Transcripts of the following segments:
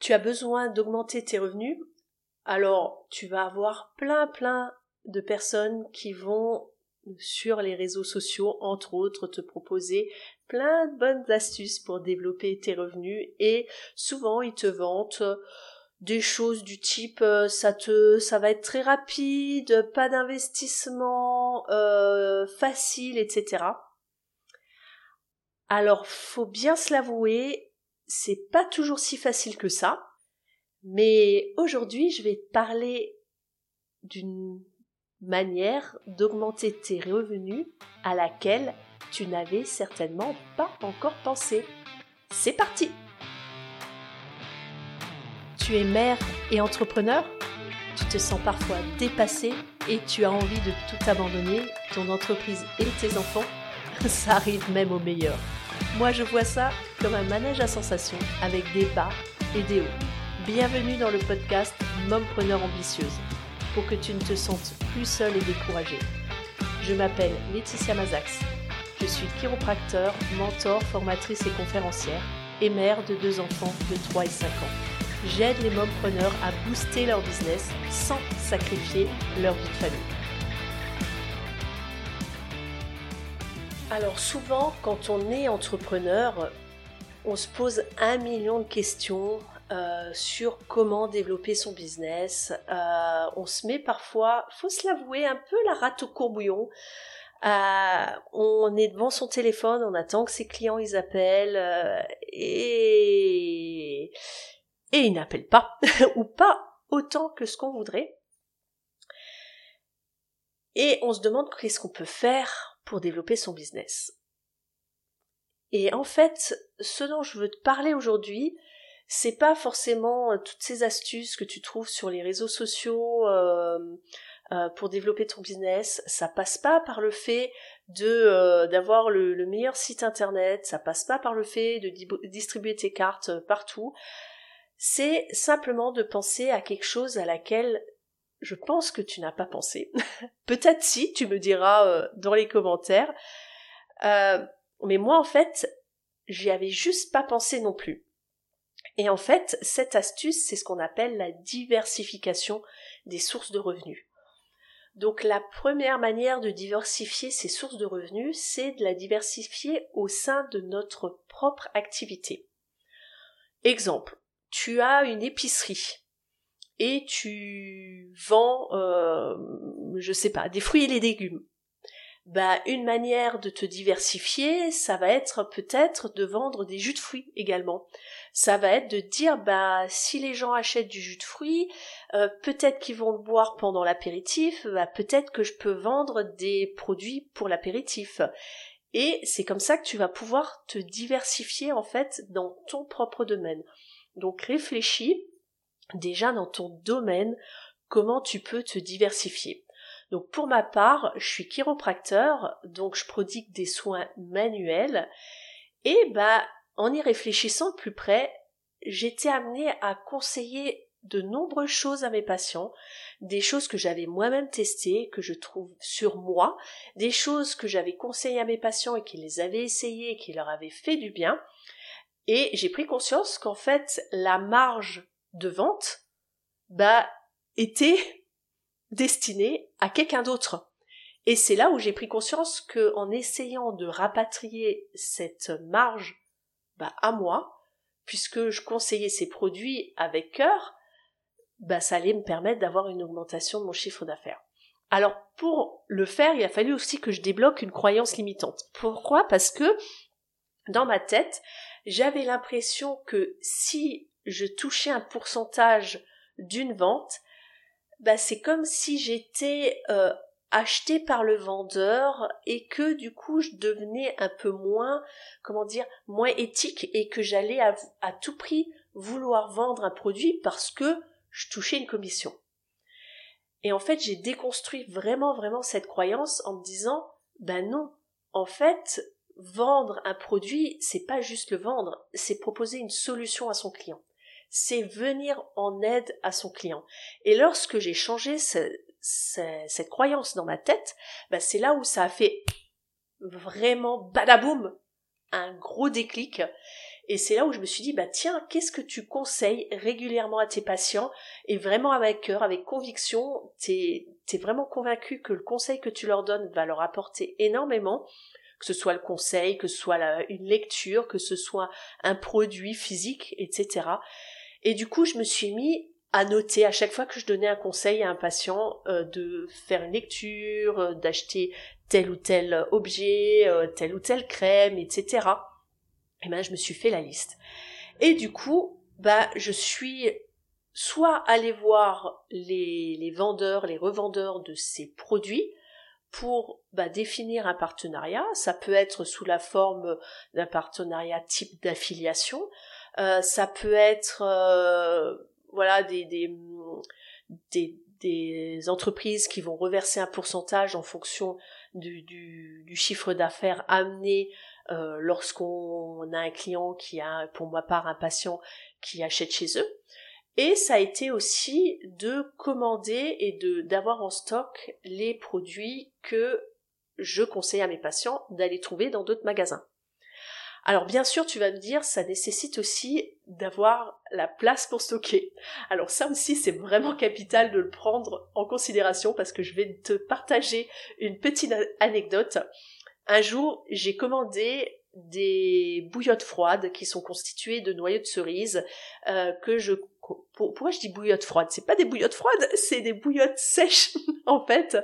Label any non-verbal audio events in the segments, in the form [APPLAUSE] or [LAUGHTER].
tu as besoin d'augmenter tes revenus, alors tu vas avoir plein plein de personnes qui vont sur les réseaux sociaux, entre autres, te proposer plein de bonnes astuces pour développer tes revenus et souvent ils te vantent des choses du type euh, ça te ça va être très rapide, pas d'investissement euh, facile, etc. Alors faut bien se l'avouer, c'est pas toujours si facile que ça. Mais aujourd'hui, je vais te parler d'une manière d'augmenter tes revenus à laquelle tu n'avais certainement pas encore pensé. C'est parti Tu es mère et entrepreneur Tu te sens parfois dépassé et tu as envie de tout abandonner, ton entreprise et tes enfants [LAUGHS] Ça arrive même au meilleur. Moi je vois ça comme un manège à sensations avec des bas et des hauts. Bienvenue dans le podcast Mompreneur ambitieuse pour que tu ne te sentes plus seule et découragée. Je m'appelle Laetitia Mazax. Je suis chiropracteur, mentor, formatrice et conférencière et mère de deux enfants de 3 et 5 ans. J'aide les mompreneurs à booster leur business sans sacrifier leur vie de famille. Alors souvent, quand on est entrepreneur, on se pose un million de questions euh, sur comment développer son business. Euh, on se met parfois, faut se l'avouer, un peu la rate au courbouillon. Euh, on est devant son téléphone, on attend que ses clients ils appellent et et ils n'appellent pas [LAUGHS] ou pas autant que ce qu'on voudrait. Et on se demande qu'est-ce qu'on peut faire pour développer son business. Et en fait, ce dont je veux te parler aujourd'hui, c'est pas forcément euh, toutes ces astuces que tu trouves sur les réseaux sociaux euh, euh, pour développer ton business. Ça passe pas par le fait de d'avoir le, le, meilleur site internet. Ça passe pas par le fait de distribuer tes cartes partout. C'est simplement de penser à quelque chose à laquelle je pense que tu n'as pas pensé. [LAUGHS] Peut-être si, tu me diras dans les commentaires. Mais moi, en fait, j'y avais juste pas pensé non plus. Et en fait, cette astuce, c'est ce qu'on appelle la diversification des sources de revenus. Donc la première manière de diversifier ces sources de revenus, c'est de la diversifier au sein de notre propre activité. Exemple, tu as une épicerie et tu vends, euh, je sais pas, des fruits et des légumes. Bah, une manière de te diversifier, ça va être peut-être de vendre des jus de fruits également ça va être de dire bah si les gens achètent du jus de fruits, euh, peut-être qu'ils vont le boire pendant l'apéritif, bah, peut-être que je peux vendre des produits pour l'apéritif. Et c'est comme ça que tu vas pouvoir te diversifier en fait dans ton propre domaine. Donc réfléchis déjà dans ton domaine comment tu peux te diversifier. Donc pour ma part, je suis chiropracteur, donc je prodigue des soins manuels. Et bah en y réfléchissant plus près, j'étais amenée à conseiller de nombreuses choses à mes patients, des choses que j'avais moi-même testées, que je trouve sur moi, des choses que j'avais conseillées à mes patients et qui les avaient essayées et qui leur avaient fait du bien. Et j'ai pris conscience qu'en fait, la marge de vente, bah, était destinée à quelqu'un d'autre. Et c'est là où j'ai pris conscience que, en essayant de rapatrier cette marge bah, à moi, puisque je conseillais ces produits avec cœur, bah, ça allait me permettre d'avoir une augmentation de mon chiffre d'affaires. Alors pour le faire, il a fallu aussi que je débloque une croyance limitante. Pourquoi? Parce que dans ma tête, j'avais l'impression que si je touchais un pourcentage d'une vente, bah c'est comme si j'étais euh, acheté par le vendeur et que du coup je devenais un peu moins comment dire moins éthique et que j'allais à, tout prix vouloir vendre un produit parce que je touchais une commission. Et en fait, j'ai déconstruit vraiment vraiment cette croyance en me disant ben non, en fait, vendre un produit, c'est pas juste le vendre, c'est proposer une solution à son client. C'est venir en aide à son client. Et lorsque j'ai changé ce, cette croyance dans ma tête, bah, c'est là où ça a fait vraiment badaboum, un gros déclic. Et c'est là où je me suis dit, bah tiens, qu'est-ce que tu conseilles régulièrement à tes patients et vraiment avec cœur, avec conviction, t'es es vraiment convaincu que le conseil que tu leur donnes va leur apporter énormément, que ce soit le conseil, que ce soit une lecture, que ce soit un produit physique, etc. Et du coup, je me suis mis à noter à chaque fois que je donnais un conseil à un patient euh, de faire une lecture, euh, d'acheter tel ou tel objet, euh, telle ou telle crème, etc. Et ben je me suis fait la liste. Et du coup, bah je suis soit allé voir les, les vendeurs, les revendeurs de ces produits pour bah, définir un partenariat. Ça peut être sous la forme d'un partenariat type d'affiliation. Ça peut être voilà des, entreprises qui vont reverser un pourcentage en fonction du, du, chiffre d'affaires amené euh, lorsqu'on a un client qui a, pour ma part, un patient qui achète chez eux. Et ça a été aussi de commander et de d'avoir en stock les produits que je conseille à mes patients d'aller trouver dans d'autres magasins. Alors bien sûr, tu vas me dire, ça nécessite aussi d'avoir la place pour stocker. Alors ça aussi, c'est vraiment capital de le prendre en considération parce que je vais te partager une petite anecdote. Un jour, j'ai commandé des bouillottes froides qui sont constituées de noyaux de cerise euh, que je pourquoi je dis bouillottes froides? C'est pas des bouillottes froides, [LAUGHS] c'est des bouillottes sèches [LAUGHS] en fait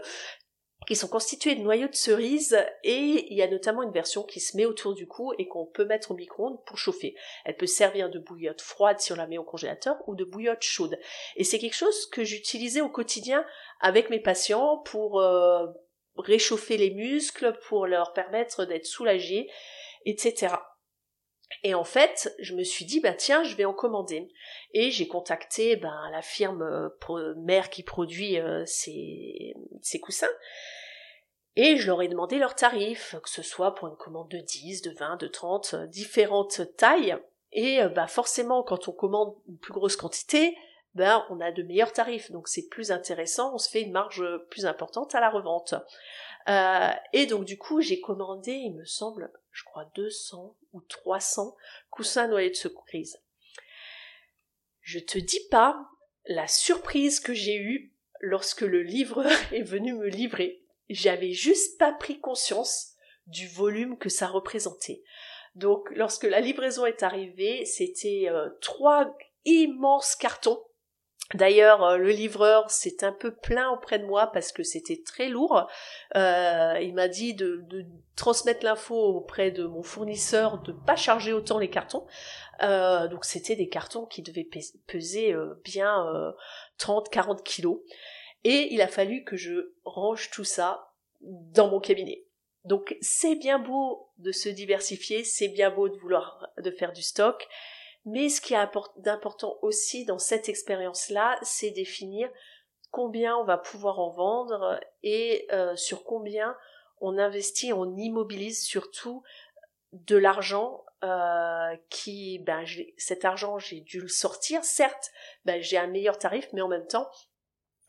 qui sont constitués de noyaux de cerise et il y a notamment une version qui se met autour du cou et qu'on peut mettre au micro-ondes pour chauffer. Elle peut servir de bouillotte froide si on la met au congélateur ou de bouillotte chaude. Et c'est quelque chose que j'utilisais au quotidien avec mes patients pour euh, réchauffer les muscles, pour leur permettre d'être soulagés, etc. Et en fait, je me suis dit, bah tiens, je vais en commander. Et j'ai contacté ben, la firme euh, mère qui produit euh, ces, ces coussins. Et je leur ai demandé leurs tarifs, que ce soit pour une commande de 10, de 20, de 30, euh, différentes tailles. Et bah forcément, quand on commande une plus grosse quantité, ben on a de meilleurs tarifs, donc c'est plus intéressant, on se fait une marge plus importante à la revente. Et donc du coup, j'ai commandé, il me semble, je crois 200 ou 300 coussins noyés de cerise. Je te dis pas la surprise que j'ai eue lorsque le livreur [LAUGHS] est venu me livrer. J'avais juste pas pris conscience du volume que ça représentait. Donc lorsque la livraison est arrivée, c'était euh, trois immenses cartons D'ailleurs, euh, le livreur s'est un peu plaint auprès de moi parce que c'était très lourd. Euh, il m'a dit de, transmettre l'info auprès de mon fournisseur de pas charger autant les cartons. Euh, donc c'était des cartons qui devaient peser bien 30-40 kilos. Et il a fallu que je range tout ça dans mon cabinet. Donc c'est bien beau de se diversifier, c'est bien beau de vouloir de faire du stock, mais ce qui est d'important aussi dans cette expérience-là, c'est définir combien on va pouvoir en vendre et euh, sur combien on investit, on immobilise surtout de l'argent euh, qui, ben, cet argent, j'ai dû le sortir. Certes, ben, j'ai un meilleur tarif, mais en même temps,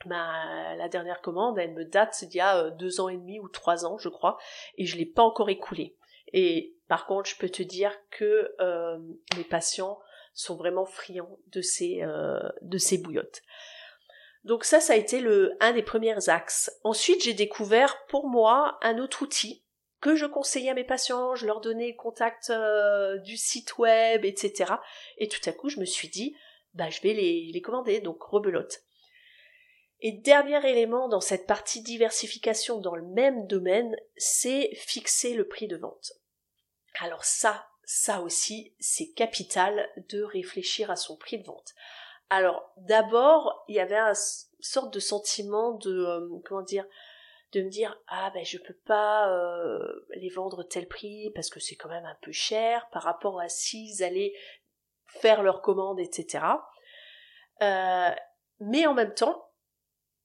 ben, la dernière commande, elle me date d'il y a euh, deux ans et demi ou trois ans, je crois, et je l'ai pas encore écoulé. Et par contre, je peux te dire que euh, les patients sont vraiment friands de ces, euh, de ces bouillottes. Donc ça, ça a été le, un des premiers axes. Ensuite, j'ai découvert pour moi un autre outil que je conseillais à mes patients, je leur donnais contact euh, du site web, etc. Et tout à coup, je me suis dit, bah, je vais les, les commander, donc rebelote. Et dernier élément dans cette partie diversification dans le même domaine, c'est fixer le prix de vente. Alors ça, ça aussi, c'est capital de réfléchir à son prix de vente. Alors, d'abord, il y avait une sorte de sentiment de, euh, comment dire, de me dire ah ben je peux pas euh, les vendre tel prix parce que c'est quand même un peu cher par rapport à s'ils allaient faire leur commande etc euh, mais en même temps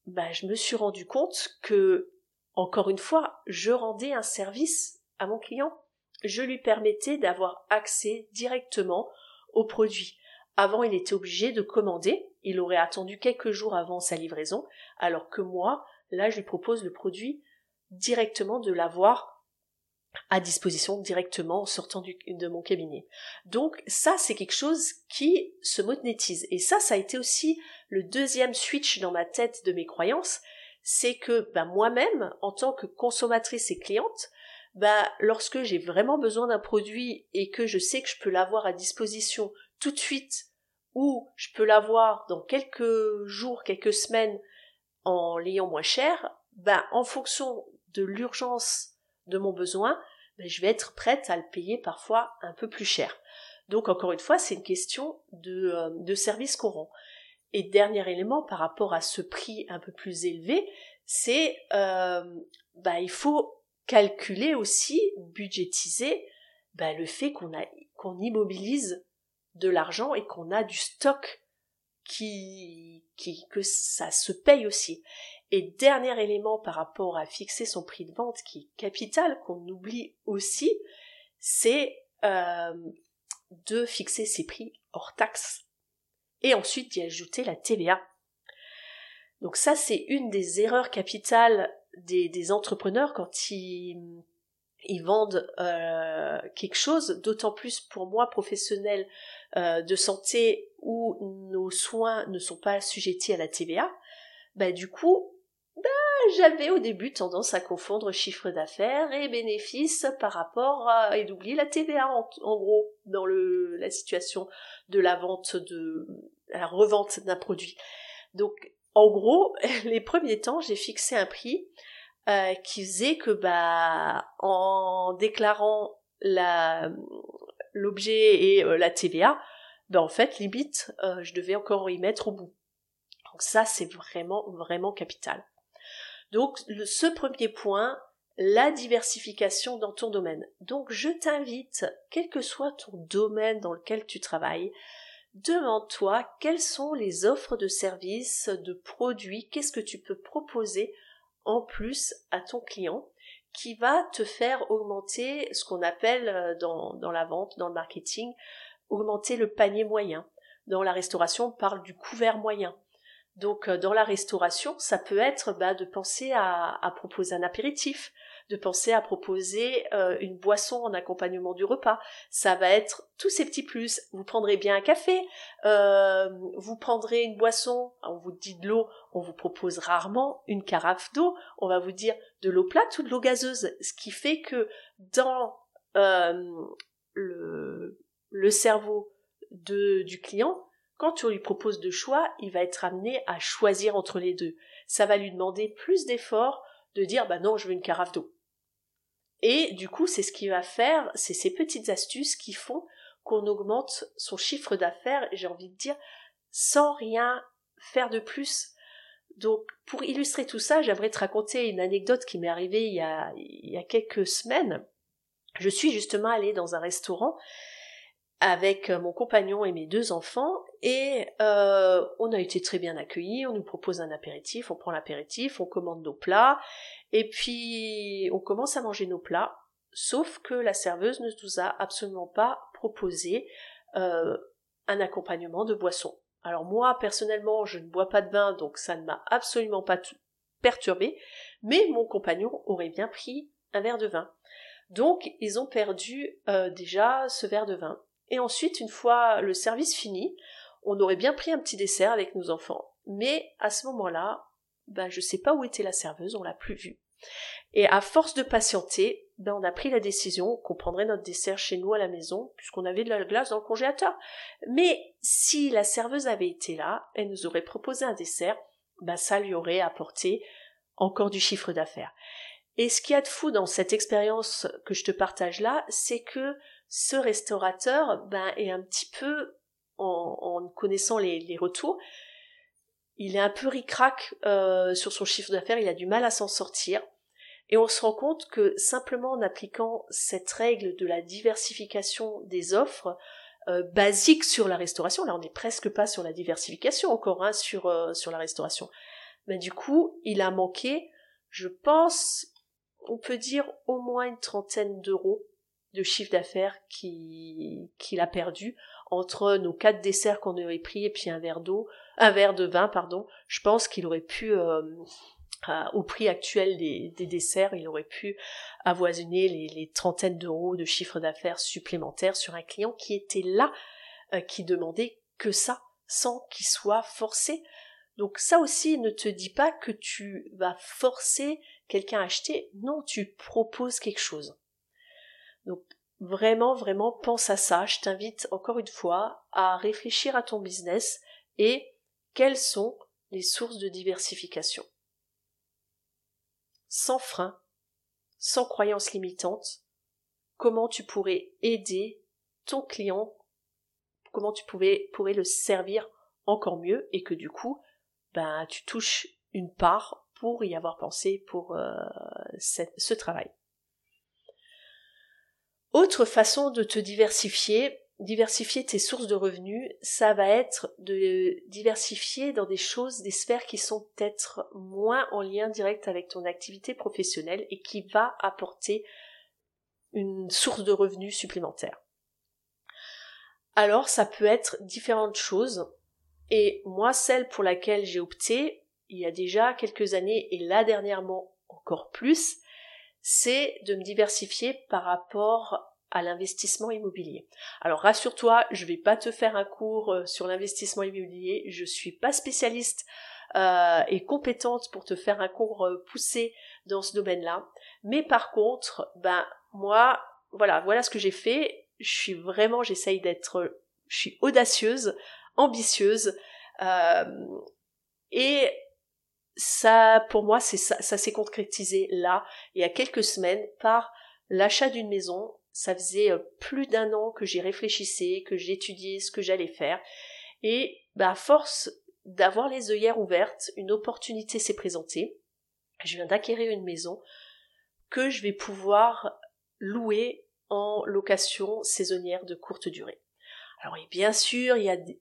ben, je me suis rendu compte que encore une fois je rendais un service à mon client je lui permettais d'avoir accès directement au produit. Avant, il était obligé de commander, il aurait attendu quelques jours avant sa livraison, alors que moi, là, je lui propose le produit directement de l'avoir à disposition directement en sortant de mon cabinet. Donc ça, c'est quelque chose qui se monétise. Et ça, ça a été aussi le deuxième switch dans ma tête de mes croyances, c'est que bah, moi-même, en tant que consommatrice et cliente, bah, lorsque j'ai vraiment besoin d'un produit et que je sais que je peux l'avoir à disposition tout de suite ou je peux l'avoir dans quelques jours, quelques semaines en l'ayant moins cher, bah, en fonction de l'urgence de mon besoin, bah, je vais être prête à le payer parfois un peu plus cher. Donc encore une fois, c'est une question de, euh, de service qu'on rend. Et dernier élément par rapport à ce prix un peu plus élevé, c'est euh, bah, il faut calculer aussi, budgétiser bah, le fait qu'on a qu'on immobilise de l'argent et qu'on a du stock qui, qui que ça se paye aussi. Et dernier élément par rapport à fixer son prix de vente qui est capital, qu'on oublie aussi, c'est euh, de fixer ses prix hors taxe et ensuite d'y ajouter la TVA. Donc ça, c'est une des erreurs capitales des, entrepreneurs quand ils, vendent euh, quelque chose, d'autant plus pour moi professionnel euh, de santé où nos soins ne sont pas assujettis à la TVA, bah du coup, bah, j'avais au début tendance à confondre chiffre d'affaires et bénéfices par rapport à et d'oublier la TVA en, gros dans le la situation de la vente de la revente d'un produit. Donc en gros, [LAUGHS] les premiers temps, j'ai fixé un prix euh, qui faisait que bah en déclarant la l'objet et euh, la TVA, ben en fait limite euh, je devais encore y mettre au bout. Donc ça c'est vraiment vraiment capital. Donc ce premier point, la diversification dans ton domaine. Donc je t'invite, quel que soit ton domaine dans lequel tu travailles, demande-toi quelles sont les offres de services, de produits, qu'est-ce que tu peux proposer en plus à ton client qui va te faire augmenter ce qu'on appelle euh, dans, la vente, dans le marketing, augmenter le panier moyen. Dans la restauration, on parle du couvert moyen. Donc euh, dans la restauration, ça peut être bah, de penser à, proposer un apéritif, de penser à proposer euh, une boisson en accompagnement du repas. Ça va être tous ces petits plus. Vous prendrez bien un café, euh, vous prendrez une boisson, on vous dit de l'eau, on vous propose rarement une carafe d'eau, on va vous dire de l'eau plate ou de l'eau gazeuse. Ce qui fait que dans euh, le, cerveau de, du client, quand on lui propose de choix, il va être amené à choisir entre les deux. Ça va lui demander plus d'efforts de dire bah non, je veux une carafe d'eau. Et du coup, c'est ce qui va faire, c'est ces petites astuces qui font qu'on augmente son chiffre d'affaires, j'ai envie de dire, sans rien faire de plus. Donc, pour illustrer tout ça, j'aimerais te raconter une anecdote qui m'est arrivée il y, a, quelques semaines. Je suis justement allée dans un restaurant avec mon compagnon et mes deux enfants et euh, on a été très bien accueillis, on nous propose un apéritif, on prend l'apéritif, on commande nos plats et puis on commence à manger nos plats, sauf que la serveuse ne nous a absolument pas proposé euh, un accompagnement de boisson. Alors moi personnellement je ne bois pas de vin donc ça ne m'a absolument pas perturbé, mais mon compagnon aurait bien pris un verre de vin. Donc ils ont perdu euh, déjà ce verre de vin. Et ensuite, une fois le service fini, on aurait bien pris un petit dessert avec nos enfants. Mais à ce moment-là, ben, je sais pas où était la serveuse, on l'a plus vue. Et à force de patienter, ben, on a pris la décision qu'on prendrait notre dessert chez nous à la maison, puisqu'on avait de la glace dans le congélateur. Mais si la serveuse avait été là, elle nous aurait proposé un dessert, ben, ça lui aurait apporté encore du chiffre d'affaires. Et ce qu'il y a de fou dans cette expérience que je te partage là, c'est que ce restaurateur ben, est un petit peu, en, connaissant les retours, il est un peu ricrac euh, sur son chiffre d'affaires, il a du mal à s'en sortir. Et on se rend compte que simplement en appliquant cette règle de la diversification des offres euh, basique sur la restauration, là on n'est presque pas sur la diversification encore hein, sur, euh, sur la restauration, mais du coup il a manqué, je pense, on peut dire au moins une trentaine d'euros de chiffre d'affaires qu'il a perdu entre nos quatre desserts qu'on aurait pris et puis un verre d'eau, un verre de vin, pardon, je pense qu'il aurait pu euh, au prix actuel des, desserts, il aurait pu avoisiner les, trentaines d'euros de chiffre d'affaires supplémentaires sur un client qui était là, euh, qui demandait que ça, sans qu'il soit forcé. Donc ça aussi, ne te dis pas que tu vas forcer quelqu'un à acheter. Non, tu proposes quelque chose. Donc vraiment, vraiment, pense à ça. Je t'invite encore une fois à réfléchir à ton business et quelles sont les sources de diversification? Sans frein, sans croyance limitante, comment tu pourrais aider ton client, comment tu pourrais le servir encore mieux et que du coup, ben, tu touches une part pour y avoir pensé pour euh, ce travail? Autre façon de te diversifier, diversifier tes sources de revenus, ça va être de diversifier dans des choses, des sphères qui sont peut-être moins en lien direct avec ton activité professionnelle et qui va apporter une source de revenus supplémentaire. Alors ça peut être différentes choses et moi celle pour laquelle j'ai opté il y a déjà quelques années et là dernièrement encore plus, c'est de me diversifier par rapport à l'investissement immobilier. Alors rassure-toi, je vais pas te faire un cours euh, sur l'investissement immobilier, je suis pas spécialiste euh, et compétente pour te faire un cours euh, poussé dans ce domaine-là. Mais par contre, ben moi, voilà, voilà ce que j'ai fait. Je suis vraiment, j'essaye d'être, je suis audacieuse, ambitieuse, et ça, pour moi, c'est ça, ça s'est concrétisé là, il y a quelques semaines, par l'achat d'une maison ça faisait euh, plus d'un an que j'y réfléchissais, que j'étudiais ce que j'allais faire. Et bah, à force d'avoir les œillères ouvertes, une opportunité s'est présentée. Je viens d'acquérir une maison que je vais pouvoir louer en location saisonnière de courte durée. Alors bien sûr, il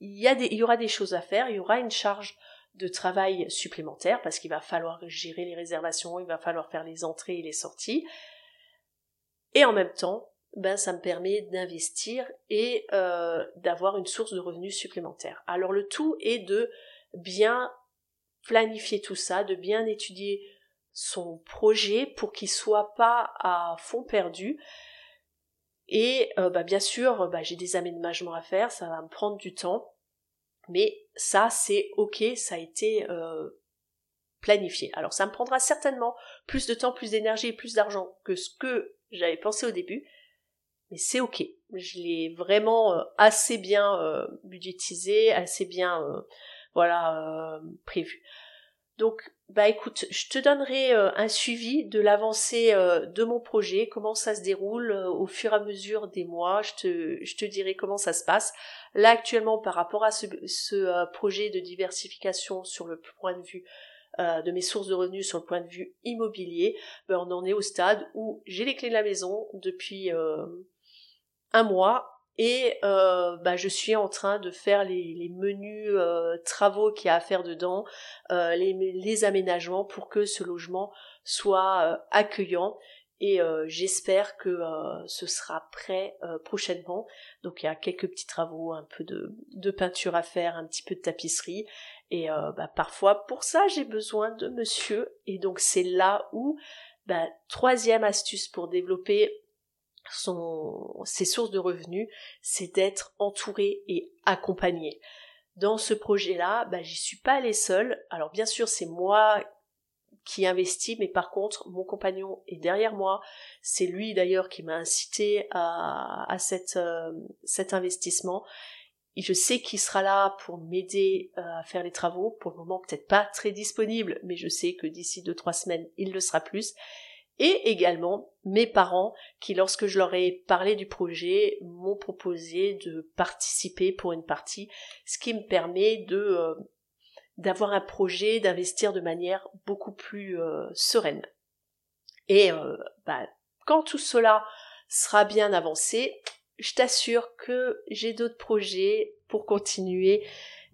y, aura des choses à faire, il y aura une charge de travail supplémentaire parce qu'il va falloir gérer les réservations, il va falloir faire les entrées et les sorties, et en même temps, ben ça me permet d'investir et euh, d'avoir une source de revenus supplémentaire. Alors le tout est de bien planifier tout ça, de bien étudier son projet pour qu'il soit pas à fond perdu. Et euh, ben, bien sûr, ben, j'ai des aménagements à faire, ça va me prendre du temps, mais ça c'est ok, ça a été euh, planifié. Alors ça me prendra certainement plus de temps, plus d'énergie et plus d'argent que ce que j'avais pensé au début, mais c'est ok. Je l'ai vraiment euh, assez bien euh, budgétisé, assez bien euh, voilà prévu. Donc bah écoute, je te donnerai un suivi de l'avancée de mon projet, comment ça se déroule au fur et à mesure des mois, je te, je te dirai comment ça se passe. Là actuellement par rapport à ce, ce projet de diversification sur le point de vue euh, de mes sources de revenus sur le point de vue immobilier, ben on en est au stade où j'ai les clés de la maison depuis euh, un mois et euh, ben je suis en train de faire les, menus travaux qu'il y a à faire dedans, les, aménagements pour que ce logement soit accueillant et j'espère que ce sera prêt prochainement. Donc il y a quelques petits travaux, un peu de, peinture à faire, un petit peu de tapisserie et euh, bah, parfois, pour ça, j'ai besoin de monsieur. Et donc, c'est là où, bah, troisième astuce pour développer ses sources de revenus, c'est d'être entouré et accompagné. Dans ce projet-là, bah, j'y suis pas allée seule. Alors, bien sûr, c'est moi qui investis, mais par contre, mon compagnon est derrière moi. C'est lui d'ailleurs qui m'a incité à, euh, cet investissement je sais qu'il sera là pour m'aider euh, à faire les travaux. Pour le moment, peut-être pas très disponible, mais je sais que d'ici deux trois semaines, il le sera plus. Et également mes parents qui, lorsque je leur ai parlé du projet, m'ont proposé de participer pour une partie, ce qui me permet de euh, d'avoir un projet, d'investir de manière beaucoup plus euh, sereine. Et bah, quand tout cela sera bien avancé, je t'assure que j'ai d'autres projets pour continuer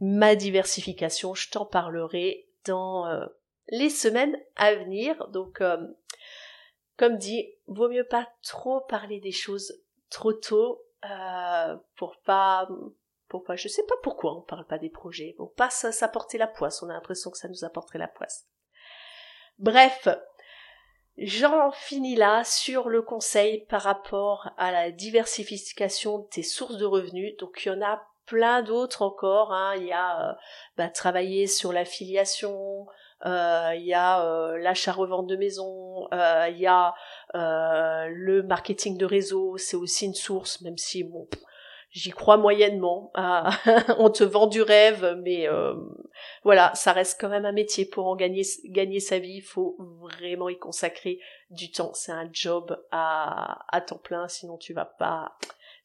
ma diversification. Je t'en parlerai dans euh, les semaines à venir. Donc, euh, comme dit, vaut mieux pas trop parler des choses trop tôt euh, pour pas pour pas je sais pas pourquoi on parle pas des projets pour pas s'apporter la poisse on a l'impression que ça nous apporterait la poisse Bref, J'en finis là sur le conseil par rapport à la diversification de tes sources de revenus. Donc il y en a plein d'autres encore. Hein. Il y a euh, bah, travailler sur l'affiliation, euh, il y a euh, l'achat-revente de maison, il y a le marketing de réseau, c'est aussi une source, même si bon, j'y crois moyennement. Ah, [LAUGHS] on te vend du rêve, mais euh, voilà, ça reste quand même un métier pour en gagner sa vie. Il faut vraiment y consacrer du temps. C'est un job à, à temps plein, sinon tu vas pas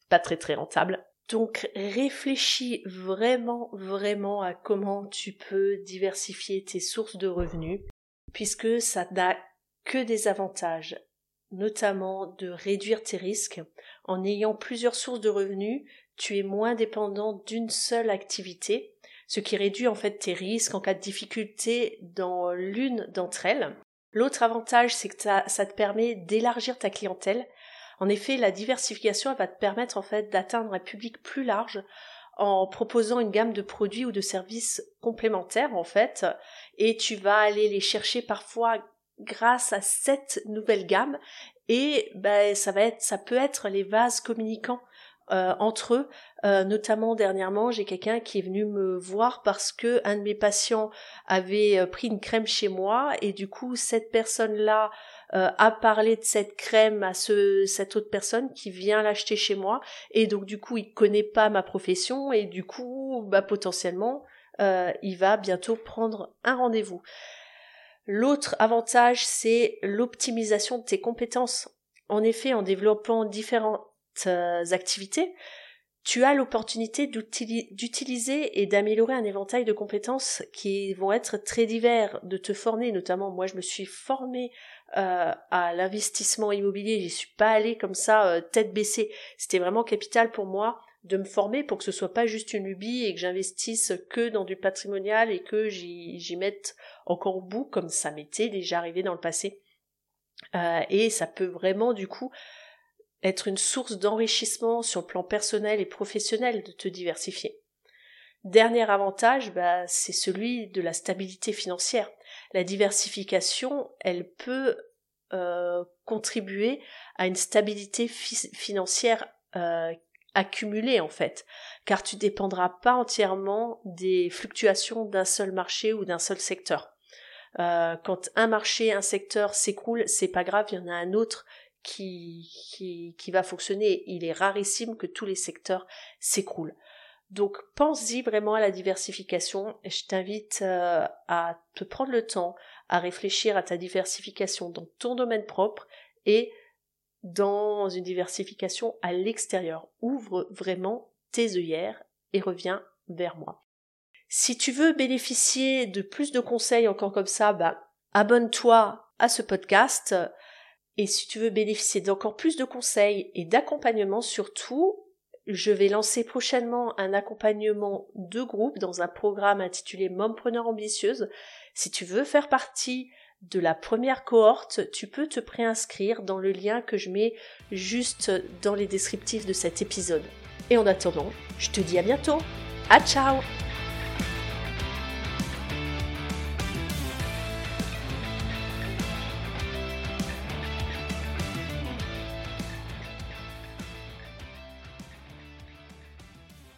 pas très très rentable. Donc réfléchis vraiment vraiment à comment tu peux diversifier tes sources de revenus, puisque ça n'a que des avantages notamment de réduire tes risques. En ayant plusieurs sources de revenus, tu es moins dépendant d'une seule activité, ce qui réduit en fait tes risques en cas de difficulté dans l'une d'entre elles. L'autre avantage, c'est que ça te permet d'élargir ta clientèle. En effet, la diversification va te permettre en fait d'atteindre un public plus large en proposant une gamme de produits ou de services complémentaires en fait, et tu vas aller les chercher parfois grâce à cette nouvelle gamme et ben ça va être ça peut être les vases communicants euh, entre eux. Euh, notamment dernièrement, j'ai quelqu'un qui est venu me voir parce que un de mes patients avait euh, pris une crème chez moi et du coup cette personne-là a parlé de cette crème à ce cette autre personne qui vient l'acheter chez moi et donc du coup il connaît pas ma profession et du coup bah potentiellement il va bientôt prendre un rendez-vous. L'autre avantage, c'est l'optimisation de tes compétences. En effet, en développant différentes euh, activités, tu as l'opportunité d'utiliser et d'améliorer un éventail de compétences qui vont être très divers, de te former, notamment moi je me suis formée euh, à l'investissement immobilier, j'y suis pas allée comme ça euh, tête baissée, c'était vraiment capital pour moi de me former pour que ce soit pas juste une lubie et que j'investisse que dans du patrimonial et que j'y mette encore au bout comme ça m'était déjà arrivé dans le passé. Euh, et ça peut vraiment du coup être une source d'enrichissement sur le plan personnel et professionnel de te diversifier. Dernier avantage, bah, c'est celui de la stabilité financière. La diversification, elle peut euh, contribuer à une stabilité financière euh, accumuler en fait, car tu dépendras pas entièrement des fluctuations d'un seul marché ou d'un seul secteur. Euh, quand un marché, un secteur s'écroule, c'est pas grave, il y en a un autre qui, qui, va fonctionner. Il est rarissime que tous les secteurs s'écroulent. Donc pense-y vraiment à la diversification. Je t'invite euh, à te prendre le temps à réfléchir à ta diversification dans ton domaine propre et dans une diversification à l'extérieur. Ouvre vraiment tes œillères et reviens vers moi. Si tu veux bénéficier de plus de conseils encore comme ça, bah, abonne-toi à ce podcast. Et si tu veux bénéficier d'encore plus de conseils et d'accompagnement surtout, je vais lancer prochainement un accompagnement de groupe dans un programme intitulé Mompreneur ambitieuse. Si tu veux faire partie de la première cohorte, tu peux te préinscrire dans le lien que je mets juste dans les descriptifs de cet épisode. Et en attendant, je te dis à bientôt. À ciao